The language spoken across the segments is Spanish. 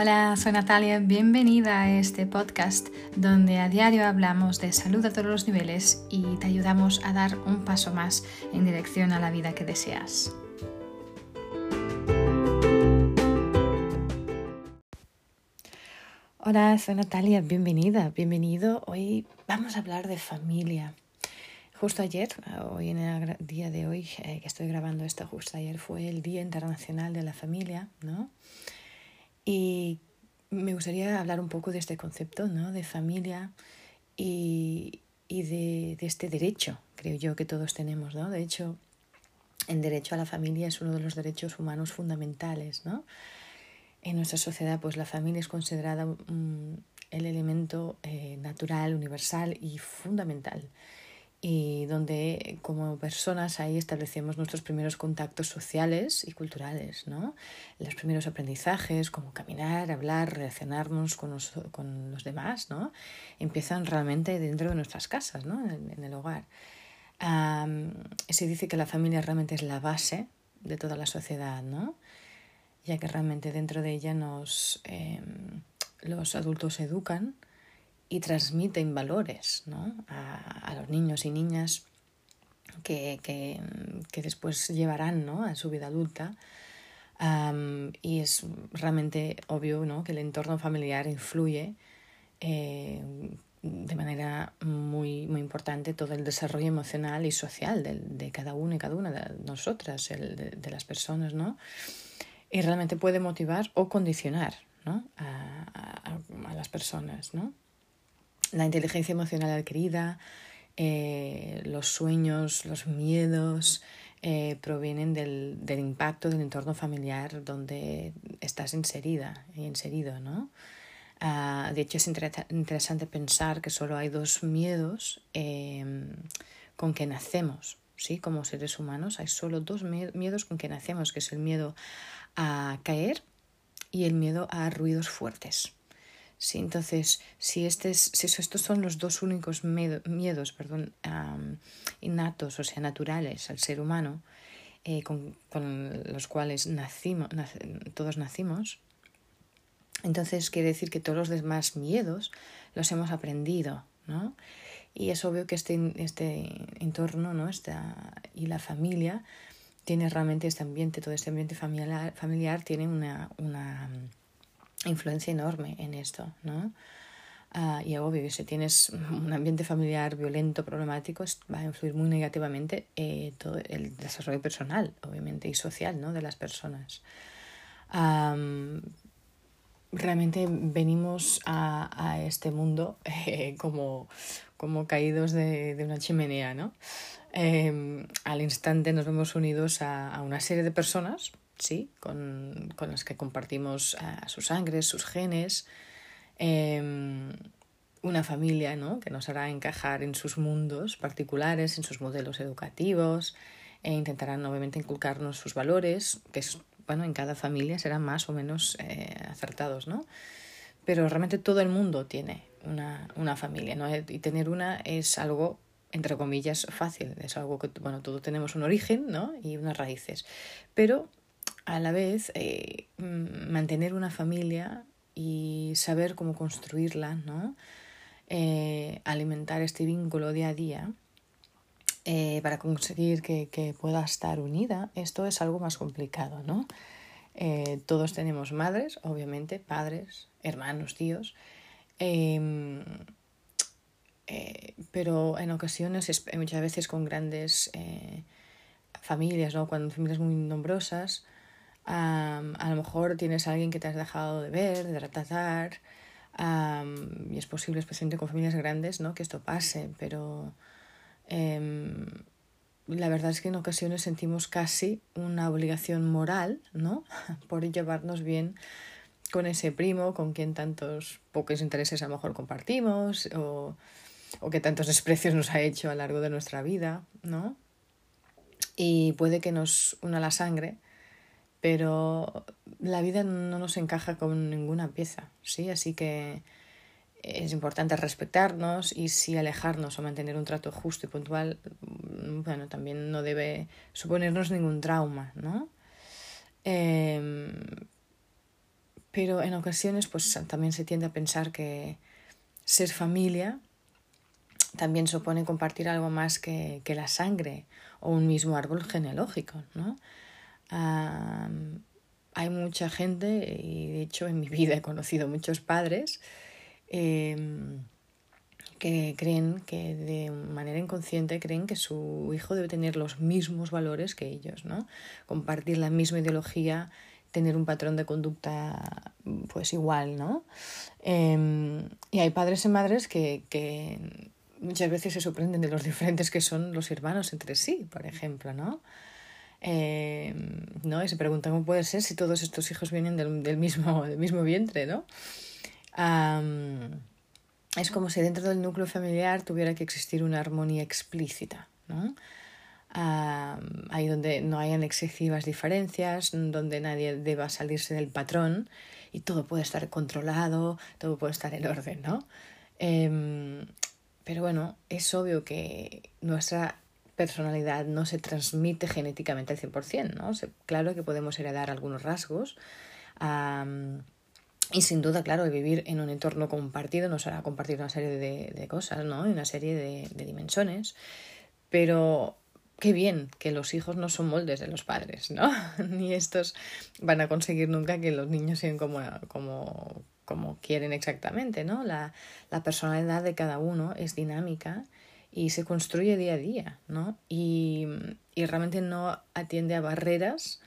Hola, soy Natalia, bienvenida a este podcast donde a diario hablamos de salud a todos los niveles y te ayudamos a dar un paso más en dirección a la vida que deseas. Hola, soy Natalia, bienvenida, bienvenido. Hoy vamos a hablar de familia. Justo ayer, hoy en el día de hoy eh, que estoy grabando esto, justo ayer fue el Día Internacional de la Familia, ¿no? Y me gustaría hablar un poco de este concepto, ¿no? De familia y, y de, de, este derecho, creo yo, que todos tenemos, ¿no? De hecho, el derecho a la familia es uno de los derechos humanos fundamentales, ¿no? En nuestra sociedad, pues la familia es considerada um, el elemento eh, natural, universal y fundamental y donde como personas ahí establecemos nuestros primeros contactos sociales y culturales, ¿no? Los primeros aprendizajes, como caminar, hablar, relacionarnos con los, con los demás, ¿no? Empiezan realmente dentro de nuestras casas, ¿no? En, en el hogar. Um, se dice que la familia realmente es la base de toda la sociedad, ¿no? Ya que realmente dentro de ella nos, eh, los adultos educan, y transmiten valores ¿no? a, a, los niños y niñas que, que, que después llevarán ¿no? a su vida adulta. Um, y es realmente obvio ¿no? que el entorno familiar influye eh, de manera muy, muy importante todo el desarrollo emocional y social de, de cada uno y cada una de nosotras, el, de, de, las personas, ¿no? Y realmente puede motivar o condicionar ¿no? a, a, a las personas, ¿no? La inteligencia emocional adquirida, eh, los sueños, los miedos, eh, provienen del, del, impacto del entorno familiar donde estás inserida y inserido, ¿no? Uh, de hecho, es inter interesante pensar que solo hay dos miedos eh, con que nacemos, ¿sí? Como seres humanos, hay solo dos miedos con que nacemos, que es el miedo a caer y el miedo a ruidos fuertes. Sí, entonces, si, este es, si estos son los dos únicos miedos perdón, innatos, o sea, naturales al ser humano, eh, con, con, los cuales nacimos, nac todos nacimos, entonces quiere decir que todos los demás miedos los hemos aprendido, ¿no? Y es obvio que este, este entorno ¿no? Esta, y la familia tiene realmente este ambiente, todo este ambiente familiar, familiar tiene una, una influencia enorme en esto, ¿no? Uh, y obvio que si tienes un ambiente familiar violento, problemático, va a influir muy negativamente eh, todo el desarrollo personal, obviamente, y social, ¿no? De las personas. Um, realmente venimos a, a este mundo eh, como, como caídos de, de, una chimenea, ¿no? Eh, al instante nos vemos unidos a, a una serie de personas ¿sí? con, con las que compartimos uh, su sangre, sus genes, eh, una familia ¿no? que nos hará encajar en sus mundos particulares, en sus modelos educativos, e intentarán obviamente inculcarnos sus valores, que bueno, en cada familia serán más o menos eh, acertados, ¿no? Pero realmente todo el mundo tiene una, una familia, ¿no? Y tener una es algo entre comillas, fácil. Es algo que, bueno, todos tenemos un origen, ¿no? Y unas raíces. Pero a la vez eh, mantener una familia y saber cómo construirla, ¿no? Eh, alimentar este vínculo día a día eh, para conseguir que, que, pueda estar unida, esto es algo más complicado, ¿no? Todos tenemos madres, obviamente, padres, hermanos, tíos, em, pero en ocasiones, muchas veces con grandes familias, ¿no? Cuando familias muy nombrosas, Um, a lo mejor tienes a alguien que te has dejado de ver, de tratar, um, y es posible, especialmente con familias grandes, ¿no? que esto pase, pero um, la verdad es que en ocasiones sentimos casi una obligación moral ¿no? por llevarnos bien con ese primo con quien tantos pocos intereses a lo mejor compartimos o, o que tantos desprecios nos ha hecho a lo largo de nuestra vida, ¿no? Y puede que nos una la sangre, pero la vida no nos encaja con ninguna pieza, ¿sí? Así que es importante respetarnos y sí alejarnos o mantener un trato justo y puntual, mm, bueno, también no debe suponernos ningún trauma, ¿no? Eh, pero en ocasiones pues también se tiende a pensar que ser familia también supone compartir algo más que, que la sangre o un mismo árbol genealógico, ¿no? Hay mucha gente, y de hecho en mi vida he conocido muchos padres, em, que creen que de manera inconsciente creen que su hijo debe tener los mismos valores que ellos, ¿no? Compartir la misma ideología, tener un patrón de conducta pues igual, ¿no? Em, y hay padres y madres que, que muchas veces se sorprenden de los diferentes que son los hermanos entre sí, por ejemplo, ¿no? Em, ¿no? Y se preguntan cómo puede ser si todos estos hijos vienen del, del mismo, del mismo vientre, ¿no? es como si dentro del núcleo familiar tuviera que existir una armonía explícita, ¿no? ahí donde no hayan excesivas diferencias, donde nadie deba salirse del patrón y todo puede estar controlado, todo puede estar en orden, ¿no? Em, pero bueno, es obvio que nuestra personalidad no se transmite genéticamente al 100%, ¿no? claro que podemos heredar algunos rasgos. y sin duda, claro, vivir en un entorno compartido nos hará compartir una serie de, cosas, ¿no? Una serie de, de, dimensiones. Pero qué bien que los hijos no son moldes de los padres, ¿no? Ni estos van a conseguir nunca que los niños sean como, como, como quieren exactamente, ¿no? La, la personalidad de cada uno es dinámica y se construye día a día, ¿no? Y, y realmente no atiende a barreras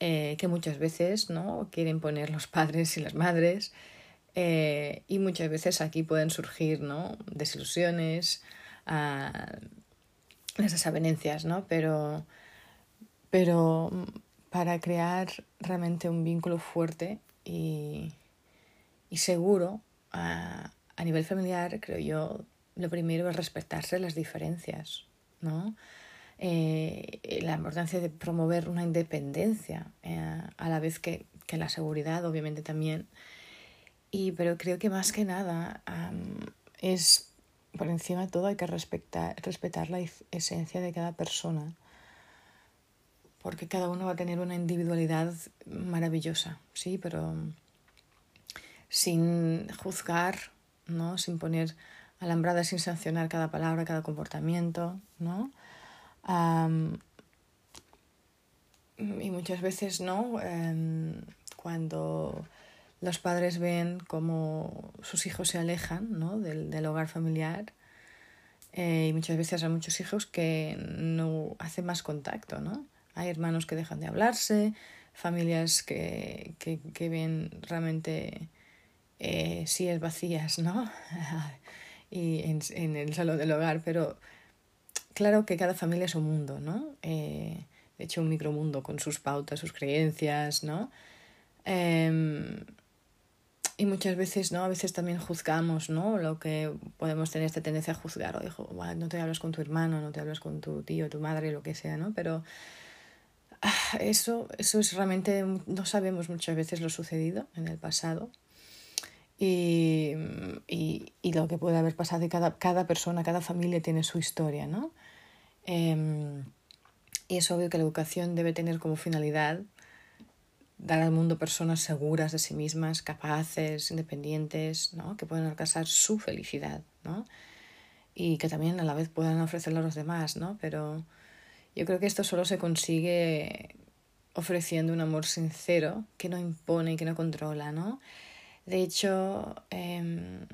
eh, que muchas veces, ¿no? Quieren poner los padres y las madres eh, y muchas veces aquí pueden surgir, ¿no? Desilusiones, uh, desavenencias, ¿no? Pero, pero para crear realmente un vínculo fuerte y, y seguro a, a nivel familiar, creo yo, lo primero es respetarse las diferencias, ¿no? Eh, la importancia de promover una independencia eh, a la vez que, que, la seguridad, obviamente también. Y, pero creo que más que nada es, por encima de todo, hay que respetar, respetar la esencia de cada persona, porque cada uno va a tener una individualidad maravillosa, sí, pero sin juzgar, ¿no? sin poner alambrada sin sancionar cada palabra, cada comportamiento, ¿no? y muchas veces, ¿no? Em, cuando los padres ven cómo sus hijos se alejan ¿no? del, del hogar familiar, eh, y muchas veces hay muchos hijos que no hacen más contacto, ¿no? Hay hermanos que dejan de hablarse, familias que, que, que ven realmente eh, es vacías, ¿no? y en, el salón del hogar, pero claro que cada familia es un mundo, ¿no? Eh, de hecho, un micromundo con sus pautas, sus creencias, ¿no? Eh, y muchas veces, ¿no? A veces también juzgamos, ¿no? Lo que podemos tener esta tendencia a juzgar, o dijo, no te hablas con tu hermano, no te hablas con tu tío, tu madre, lo que sea, ¿no? Pero ah, eso, eso es realmente, no sabemos muchas veces lo sucedido en el pasado y, y, y, lo que puede haber pasado y cada, cada persona, cada familia tiene su historia, ¿no? Eh, y es obvio que la educación debe tener como finalidad dar al mundo personas seguras de sí mismas, capaces, independientes, ¿no? que puedan alcanzar su felicidad, ¿no? Y que también a la vez puedan ofrecerlo a los demás, ¿no? Pero yo creo que esto solo se consigue ofreciendo un amor sincero que no impone y que no controla, ¿no? De hecho, eh,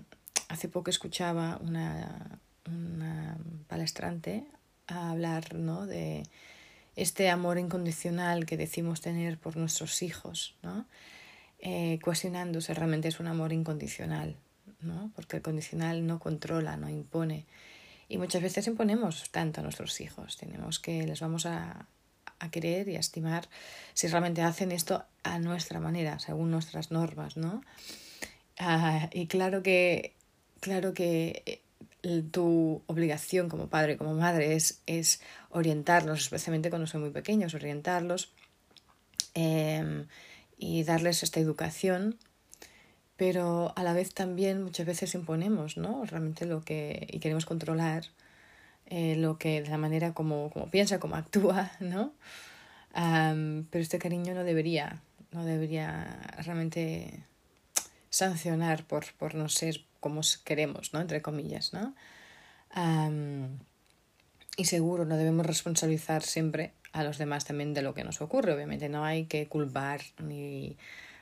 hace poco escuchaba una, una palestrante hablar ¿no? de este amor incondicional que decimos tener por nuestros hijos, ¿no? Eh, cuestionándose realmente es un amor incondicional, ¿no? porque el condicional no controla, no impone. Y muchas veces imponemos tanto a nuestros hijos, tenemos que les vamos a, a querer y a estimar si realmente hacen esto a nuestra manera, según nuestras normas, ¿no? Ah, y claro que, claro que eh, tu obligación como padre, como madre, es, orientarlos, especialmente cuando son muy pequeños, orientarlos eh, y darles esta educación, pero a la vez también muchas veces imponemos, ¿no? Realmente lo que, y queremos controlar eh, lo que, la manera como, como piensa, como actúa, ¿no? Um, pero este cariño no debería no debería realmente sancionar por, por no ser como queremos, ¿no? Entre comillas, ¿no? y seguro no debemos responsabilizar siempre a los demás también de lo que nos ocurre. Obviamente no hay que culpar ni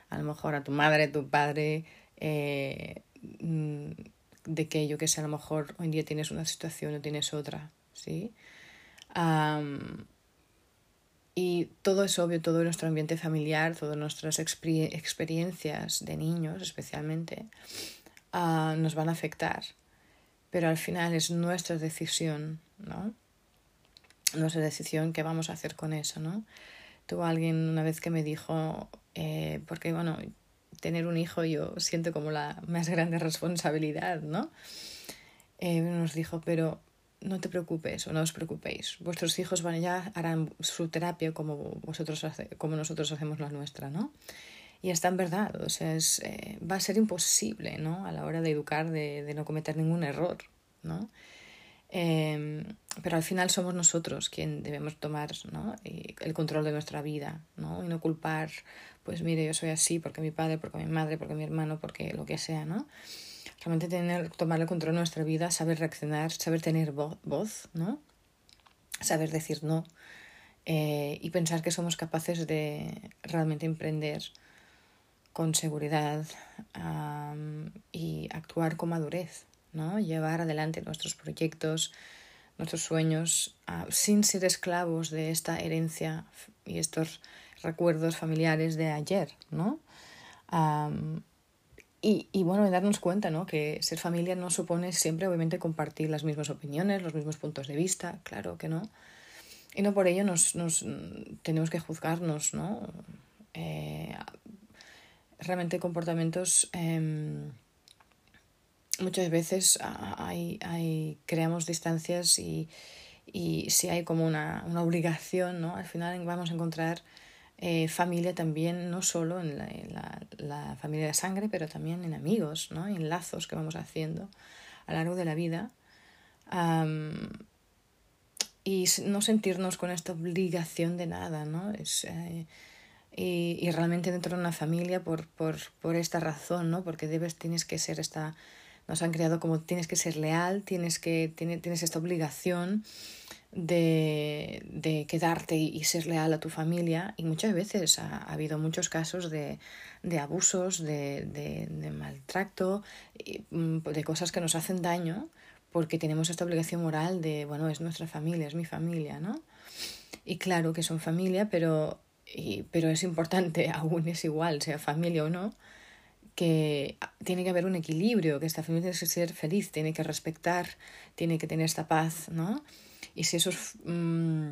a lo mejor a tu madre, tu padre, eh, mm, de que yo que sé, a lo mejor hoy en día tienes una situación o tienes otra, ¿sí? y todo es obvio, todo nuestro ambiente familiar, todas nuestras experiencias de niños especialmente, ah, nos van a afectar. Pero al final es nuestra decisión, ¿no? Nuestra decisión qué vamos a hacer con eso, ¿no? Tuvo alguien una vez que me dijo, eh, porque bueno, tener un hijo yo siento como la más grande responsabilidad, ¿no? Eh, nos dijo, pero no te preocupes o no os preocupéis. Vuestros hijos van ya harán su terapia como vosotros como nosotros hacemos la nuestra, ¿no? Y está en verdad, o sea, es, eh, va a ser imposible, ¿no? A la hora de educar, de, de no cometer ningún error, ¿no? Em, pero al final somos nosotros quien debemos tomar ¿no? el control de nuestra vida, ¿no? Y no culpar, pues mire, yo soy así porque mi padre, porque mi madre, porque mi hermano, porque lo que sea, ¿no? Realmente tener, tomar el control de nuestra vida, saber reaccionar, saber tener voz, ¿no? Saber decir no eh, y pensar que somos capaces de realmente emprender con seguridad y actuar con madurez, ¿no? Llevar adelante nuestros proyectos, nuestros sueños, sin ser esclavos de esta herencia y estos recuerdos familiares de ayer, ¿no? y, y, bueno, darnos cuenta, ¿no? Que ser familia no supone siempre, obviamente, compartir las mismas opiniones, los mismos puntos de vista, claro que no. Y no por ello nos, nos tenemos que juzgarnos, ¿no? Eh, realmente comportamientos em, muchas veces hay, hay, creamos distancias y, y si hay como una, una obligación, ¿no? Al final vamos a encontrar eh, familia también, no solo en, la, la, familia de sangre, pero también en amigos, ¿no? En lazos que vamos haciendo a lo largo de la vida. y no sentirnos con esta obligación de nada, ¿no? Es, eh, y, y, realmente dentro de una familia por, por, por esta razón, ¿no? Porque debes, tienes que ser esta... Nos han creado como tienes que ser leal, tienes, que, tienes, tienes esta obligación de, de quedarte y ser leal a tu familia y muchas veces ha, habido muchos casos de, de abusos, de, de, de maltrato, mm, de cosas que nos hacen daño porque tenemos esta obligación moral de, bueno, es nuestra familia, es mi familia, ¿no? Y claro que son familia, pero, y, pero es importante, aún es igual, sea familia o no, que tiene que haber un equilibrio, que esta familia tiene que ser feliz, tiene que respetar, tiene que tener esta paz, ¿no? Y si esos mm,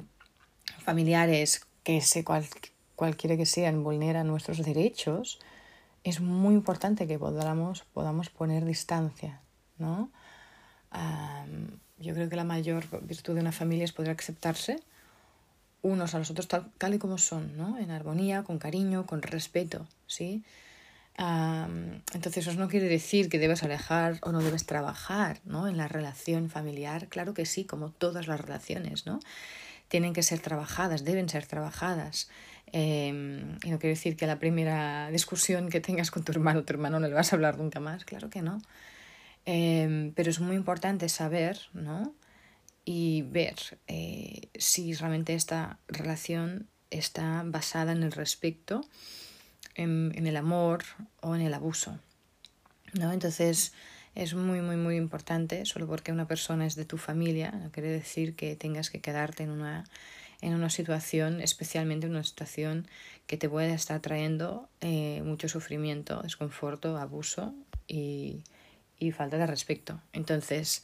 familiares, que sé cual, cualquiera que sean, vulneran nuestros derechos, es muy importante que podamos, podamos poner distancia, ¿no? yo creo que la mayor virtud de una familia es poder aceptarse unos a los otros tal, tal y como son, ¿no? En armonía, con cariño, con respeto, ¿sí? Entonces, eso no quiere decir que debes alejar o no debes trabajar ¿no? en la relación familiar. Claro que sí, como todas las relaciones, ¿no? Tienen que ser trabajadas, deben ser trabajadas. Em, y no quiere decir que la primera discusión que tengas con tu hermano o tu hermano no le vas a hablar nunca más, claro que no. Em, pero es muy importante saber, ¿no? Y ver eh, si realmente esta relación está basada en el respeto en, el amor o en el abuso. ¿no? Entonces es muy, muy, muy importante, solo porque una persona es de tu familia, no quiere decir que tengas que quedarte en una, en una situación, especialmente en una situación que te pueda estar trayendo eh, mucho sufrimiento, desconforto, abuso y, y falta de respeto. Entonces,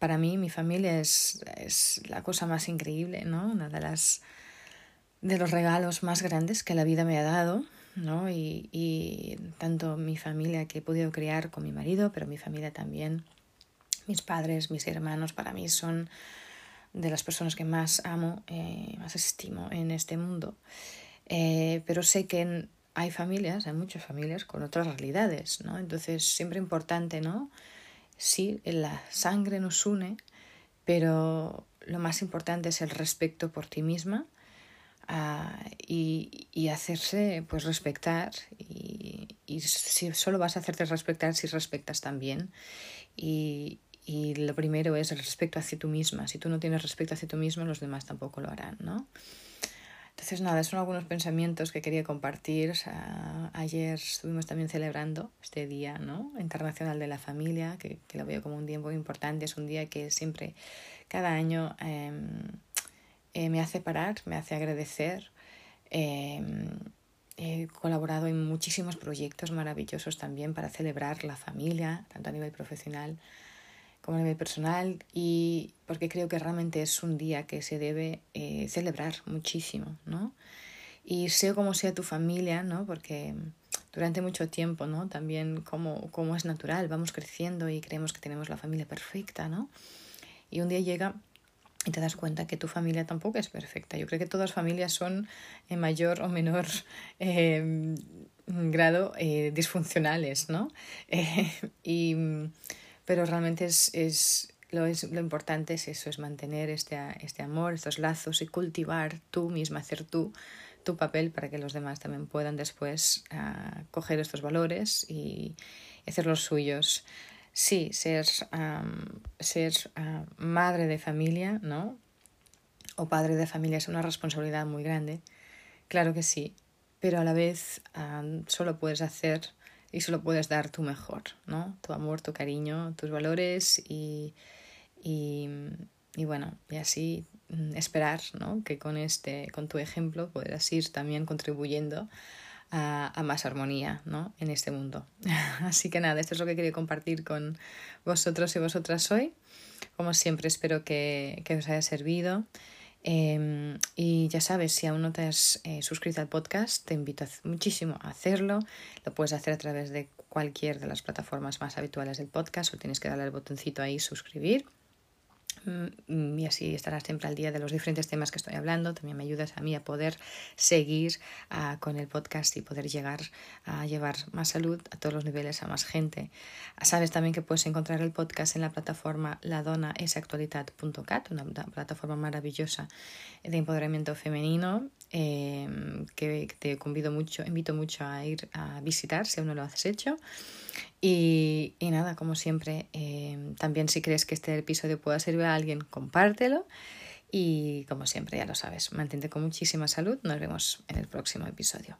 para mí mi familia es, es la cosa más increíble, ¿no? Una de las de los regalos más grandes que la vida me ha dado ¿no? Y, y tanto mi familia que he podido criar con mi marido, pero mi familia también, mis padres, mis hermanos, para mí son de las personas que más amo, eh, más estimo en este mundo. Eh, pero sé que hay familias, hay muchas familias con otras realidades, ¿no? Entonces, siempre importante, ¿no? Sí, la sangre nos une, pero lo más importante es el respeto por ti misma ah, y, y hacerse pues respetar y, y, si solo vas a hacerte respetar si respetas también y, y lo primero es el respeto hacia tú misma. Si tú no tienes respeto hacia tú mismo, los demás tampoco lo harán, ¿no? Entonces, nada, son algunos pensamientos que quería compartir. ayer estuvimos también celebrando este Día ¿no? Internacional de la Familia, que, que, lo veo como un día muy importante. Es un día que siempre, cada año, em, eh, me hace parar, me hace agradecer. Em, he colaborado en muchísimos proyectos maravillosos también para celebrar la familia, tanto a nivel profesional como a nivel personal y porque creo que realmente es un día que se debe eh, celebrar muchísimo, ¿no? Y sea como sea tu familia, ¿no? Porque durante mucho tiempo, ¿no? También como, como es natural, vamos creciendo y creemos que tenemos la familia perfecta, ¿no? Y un día llega y te das cuenta que tu familia tampoco es perfecta. Yo creo que todas las familias son en mayor o menor eh, grado eh, disfuncionales, ¿no? y pero realmente es, es, lo, es, lo importante es eso, es mantener este, este amor, estos lazos y cultivar tú misma, hacer tú tu papel para que los demás también puedan después uh, coger estos valores y hacer los suyos. Sí, ser, um, ser uh, madre de familia, ¿no? O padre de familia es una responsabilidad muy grande. Claro que sí, pero a la vez solo puedes hacer y solo puedes dar tu mejor, ¿no? Tu amor, tu cariño, tus valores y, y, y bueno, y así mm, esperar, ¿no? Que con este, con tu ejemplo puedas ir también contribuyendo a, más armonía, ¿no? En este mundo. Así que nada, esto es lo que quería compartir con vosotros y vosotras hoy. Como siempre, espero que, que os haya servido. Eh, y ya sabes, si aún no te has eh, suscrito al podcast, te invito muchísimo a hacerlo. Lo puedes hacer a través de cualquier de las plataformas más habituales del podcast o tienes que darle al botoncito ahí suscribir. Mm, y así estarás siempre al día de los diferentes temas que estoy hablando. También me ayudas a mí a poder seguir uh, con el podcast y poder llegar a llevar más salud a todos los niveles, a más gente. Sabes también que puedes encontrar el podcast en la plataforma ladonaesactualitat.cat, una plataforma maravillosa de empoderamiento femenino eh, que te convido mucho, invito mucho a ir a visitar si aún no lo has hecho. Y, y nada, como siempre, eh, también si crees que este episodio pueda servir a alguien, compártelo. Y como siempre, ya lo sabes, mantente con muchísima salud. Nos vemos en el próximo episodio.